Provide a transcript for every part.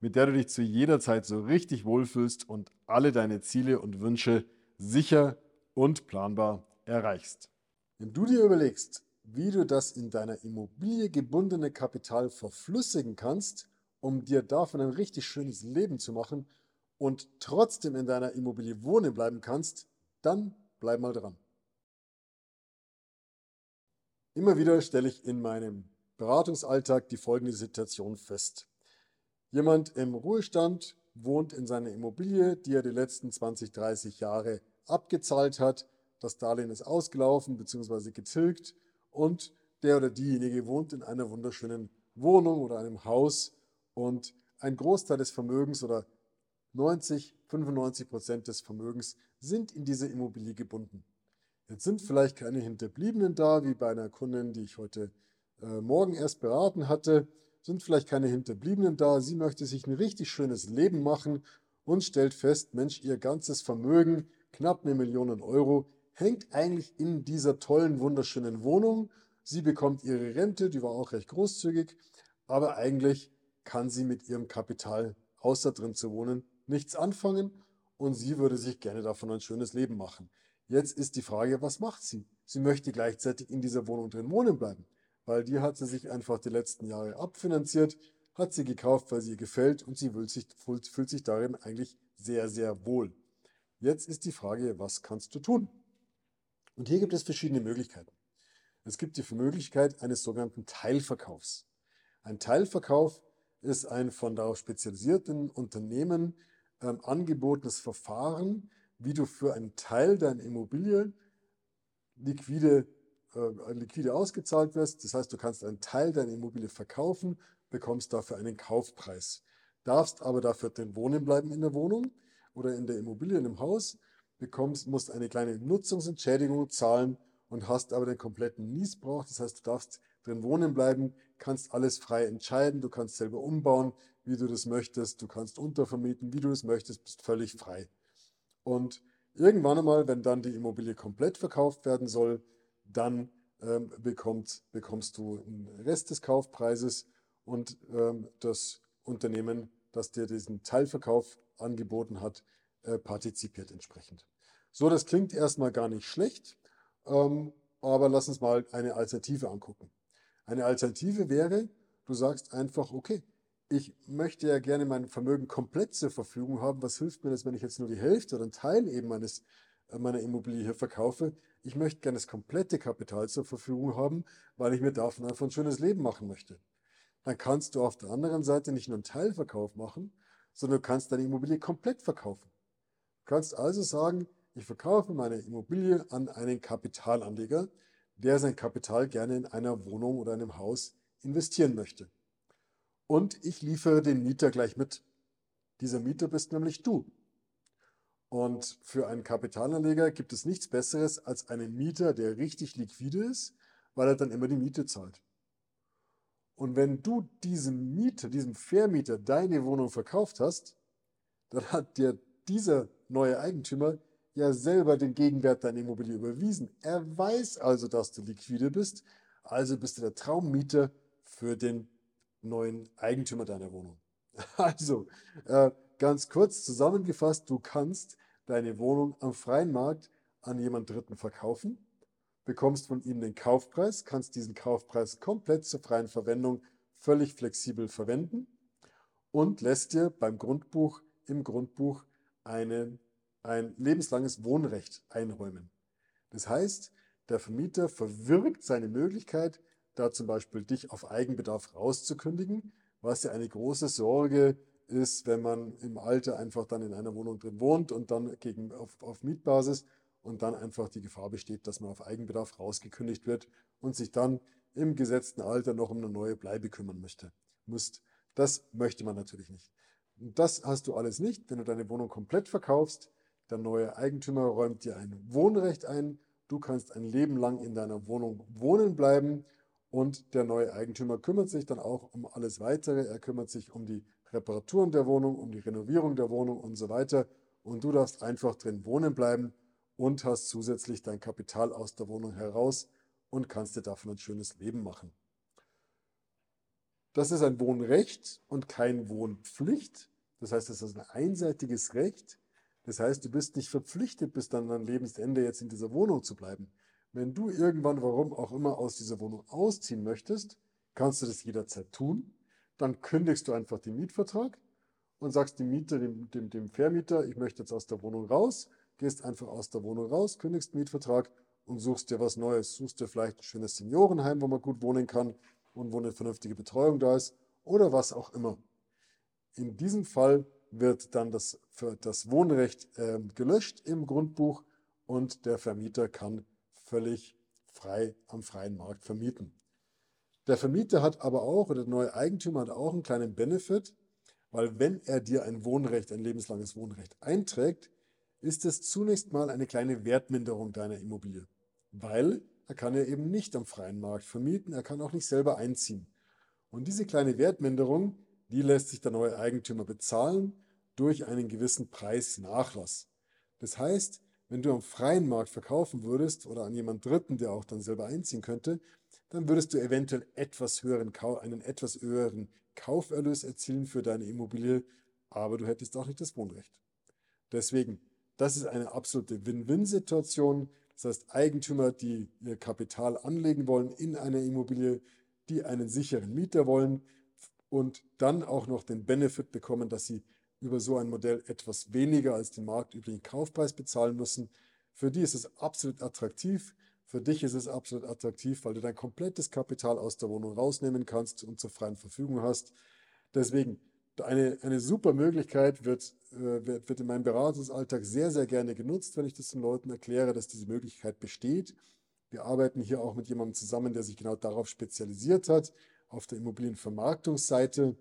mit der du dich zu jeder Zeit so richtig wohlfühlst und alle deine Ziele und Wünsche sicher und planbar erreichst. Wenn du dir überlegst, wie du das in deiner Immobilie gebundene Kapital verflüssigen kannst, um dir davon ein richtig schönes Leben zu machen und trotzdem in deiner Immobilie wohnen bleiben kannst, dann bleib mal dran. Immer wieder stelle ich in meinem Beratungsalltag die folgende Situation fest. Jemand im Ruhestand wohnt in seiner Immobilie, die er die letzten 20, 30 Jahre abgezahlt hat. Das Darlehen ist ausgelaufen bzw. getilgt und der oder diejenige wohnt in einer wunderschönen Wohnung oder einem Haus und ein Großteil des Vermögens oder 90, 95 Prozent des Vermögens sind in diese Immobilie gebunden. Jetzt sind vielleicht keine Hinterbliebenen da, wie bei einer Kundin, die ich heute äh, Morgen erst beraten hatte sind vielleicht keine Hinterbliebenen da. Sie möchte sich ein richtig schönes Leben machen und stellt fest, Mensch, ihr ganzes Vermögen, knapp eine Million Euro, hängt eigentlich in dieser tollen, wunderschönen Wohnung. Sie bekommt ihre Rente, die war auch recht großzügig, aber eigentlich kann sie mit ihrem Kapital, außer drin zu wohnen, nichts anfangen und sie würde sich gerne davon ein schönes Leben machen. Jetzt ist die Frage, was macht sie? Sie möchte gleichzeitig in dieser Wohnung drin wohnen bleiben weil die hat sie sich einfach die letzten Jahre abfinanziert, hat sie gekauft, weil sie ihr gefällt und sie fühlt sich, fühlt sich darin eigentlich sehr, sehr wohl. Jetzt ist die Frage, was kannst du tun? Und hier gibt es verschiedene Möglichkeiten. Es gibt die Möglichkeit eines sogenannten Teilverkaufs. Ein Teilverkauf ist ein von darauf spezialisierten Unternehmen ähm, angebotenes Verfahren, wie du für einen Teil deiner Immobilie liquide äh, liquide ausgezahlt wirst. Das heißt, du kannst einen Teil deiner Immobilie verkaufen, bekommst dafür einen Kaufpreis. Darfst aber dafür drin wohnen bleiben in der Wohnung oder in der Immobilie, in dem Haus, bekommst, musst eine kleine Nutzungsentschädigung zahlen und hast aber den kompletten Niesbrauch. Das heißt, du darfst drin wohnen bleiben, kannst alles frei entscheiden, du kannst selber umbauen, wie du das möchtest, du kannst untervermieten, wie du das möchtest, bist völlig frei. Und irgendwann einmal, wenn dann die Immobilie komplett verkauft werden soll, dann ähm, bekommt, bekommst du einen Rest des Kaufpreises und ähm, das Unternehmen, das dir diesen Teilverkauf angeboten hat, äh, partizipiert entsprechend. So, das klingt erstmal gar nicht schlecht, ähm, aber lass uns mal eine Alternative angucken. Eine Alternative wäre, du sagst einfach, okay, ich möchte ja gerne mein Vermögen komplett zur Verfügung haben. Was hilft mir das, wenn ich jetzt nur die Hälfte oder einen Teil eben meines, meiner Immobilie hier verkaufe? ich möchte gerne das komplette Kapital zur Verfügung haben, weil ich mir davon einfach ein schönes Leben machen möchte. Dann kannst du auf der anderen Seite nicht nur einen Teilverkauf machen, sondern du kannst deine Immobilie komplett verkaufen. Du kannst also sagen, ich verkaufe meine Immobilie an einen Kapitalanleger, der sein Kapital gerne in einer Wohnung oder einem Haus investieren möchte. Und ich liefere den Mieter gleich mit. Dieser Mieter bist nämlich du. Und für einen Kapitalanleger gibt es nichts Besseres als einen Mieter, der richtig liquide ist, weil er dann immer die Miete zahlt. Und wenn du diesem Mieter, diesem Vermieter deine Wohnung verkauft hast, dann hat dir dieser neue Eigentümer ja selber den Gegenwert deiner Immobilie überwiesen. Er weiß also, dass du liquide bist, also bist du der Traummieter für den neuen Eigentümer deiner Wohnung. Also, äh, ganz kurz zusammengefasst, du kannst deine Wohnung am freien Markt an jemand Dritten verkaufen, bekommst von ihm den Kaufpreis, kannst diesen Kaufpreis komplett zur freien Verwendung völlig flexibel verwenden und lässt dir beim Grundbuch im Grundbuch eine, ein lebenslanges Wohnrecht einräumen. Das heißt, der Vermieter verwirkt seine Möglichkeit, da zum Beispiel dich auf Eigenbedarf rauszukündigen, was ja eine große Sorge ist wenn man im Alter einfach dann in einer Wohnung drin wohnt und dann gegen, auf, auf Mietbasis und dann einfach die Gefahr besteht, dass man auf Eigenbedarf rausgekündigt wird und sich dann im gesetzten Alter noch um eine neue Bleibe kümmern möchte. Müsst. Das möchte man natürlich nicht. Das hast du alles nicht, wenn du deine Wohnung komplett verkaufst. Der neue Eigentümer räumt dir ein Wohnrecht ein. Du kannst ein Leben lang in deiner Wohnung wohnen bleiben und der neue Eigentümer kümmert sich dann auch um alles weitere. Er kümmert sich um die Reparaturen der Wohnung, um die Renovierung der Wohnung und so weiter. Und du darfst einfach drin wohnen bleiben und hast zusätzlich dein Kapital aus der Wohnung heraus und kannst dir davon ein schönes Leben machen. Das ist ein Wohnrecht und kein Wohnpflicht. Das heißt, es ist ein einseitiges Recht. Das heißt, du bist nicht verpflichtet, bis dann dein Lebensende jetzt in dieser Wohnung zu bleiben. Wenn du irgendwann, warum auch immer, aus dieser Wohnung ausziehen möchtest, kannst du das jederzeit tun. Dann kündigst du einfach den Mietvertrag und sagst dem Mieter, dem, dem, dem Vermieter, ich möchte jetzt aus der Wohnung raus, gehst einfach aus der Wohnung raus, kündigst den Mietvertrag und suchst dir was Neues. Suchst dir vielleicht ein schönes Seniorenheim, wo man gut wohnen kann und wo eine vernünftige Betreuung da ist oder was auch immer. In diesem Fall wird dann das, das Wohnrecht äh, gelöscht im Grundbuch und der Vermieter kann völlig frei am freien Markt vermieten. Der Vermieter hat aber auch, oder der neue Eigentümer hat auch einen kleinen Benefit, weil wenn er dir ein Wohnrecht, ein lebenslanges Wohnrecht einträgt, ist es zunächst mal eine kleine Wertminderung deiner Immobilie, weil er kann ja eben nicht am freien Markt vermieten, er kann auch nicht selber einziehen. Und diese kleine Wertminderung, die lässt sich der neue Eigentümer bezahlen durch einen gewissen Preisnachlass. Das heißt, wenn du am freien Markt verkaufen würdest oder an jemand Dritten, der auch dann selber einziehen könnte, dann würdest du eventuell etwas höheren, einen etwas höheren Kauferlös erzielen für deine Immobilie, aber du hättest auch nicht das Wohnrecht. Deswegen, das ist eine absolute Win-Win-Situation. Das heißt, Eigentümer, die ihr Kapital anlegen wollen in eine Immobilie, die einen sicheren Mieter wollen und dann auch noch den Benefit bekommen, dass sie über so ein Modell etwas weniger als den marktüblichen Kaufpreis bezahlen müssen. Für die ist es absolut attraktiv. Für dich ist es absolut attraktiv, weil du dein komplettes Kapital aus der Wohnung rausnehmen kannst und zur freien Verfügung hast. Deswegen, eine, eine super Möglichkeit wird, äh, wird, wird in meinem Beratungsalltag sehr, sehr gerne genutzt, wenn ich das den Leuten erkläre, dass diese Möglichkeit besteht. Wir arbeiten hier auch mit jemandem zusammen, der sich genau darauf spezialisiert hat, auf der Immobilienvermarktungsseite.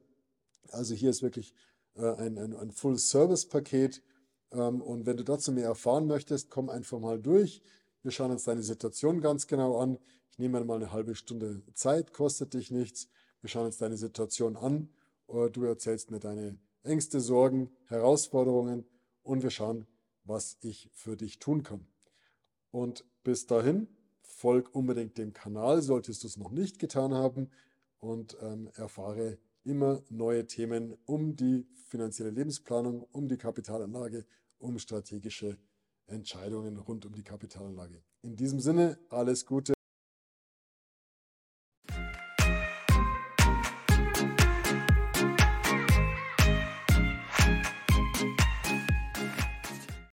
Also hier ist wirklich äh, ein, ein, ein Full-Service-Paket. Ähm, und wenn du dazu mehr erfahren möchtest, komm einfach mal durch. Wir schauen uns deine Situation ganz genau an. Ich nehme mal eine halbe Stunde Zeit, kostet dich nichts. Wir schauen uns deine Situation an. Äh, du erzählst mir deine Ängste, Sorgen, Herausforderungen und wir schauen, was ich für dich tun kann. Und bis dahin, folg unbedingt dem Kanal, solltest du es noch nicht getan haben und ähm, erfahre immer neue Themen um die finanzielle Lebensplanung, um die Kapitalanlage, um strategische Entscheidungen rund um die Kapitalanlage. In diesem Sinne, alles Gute.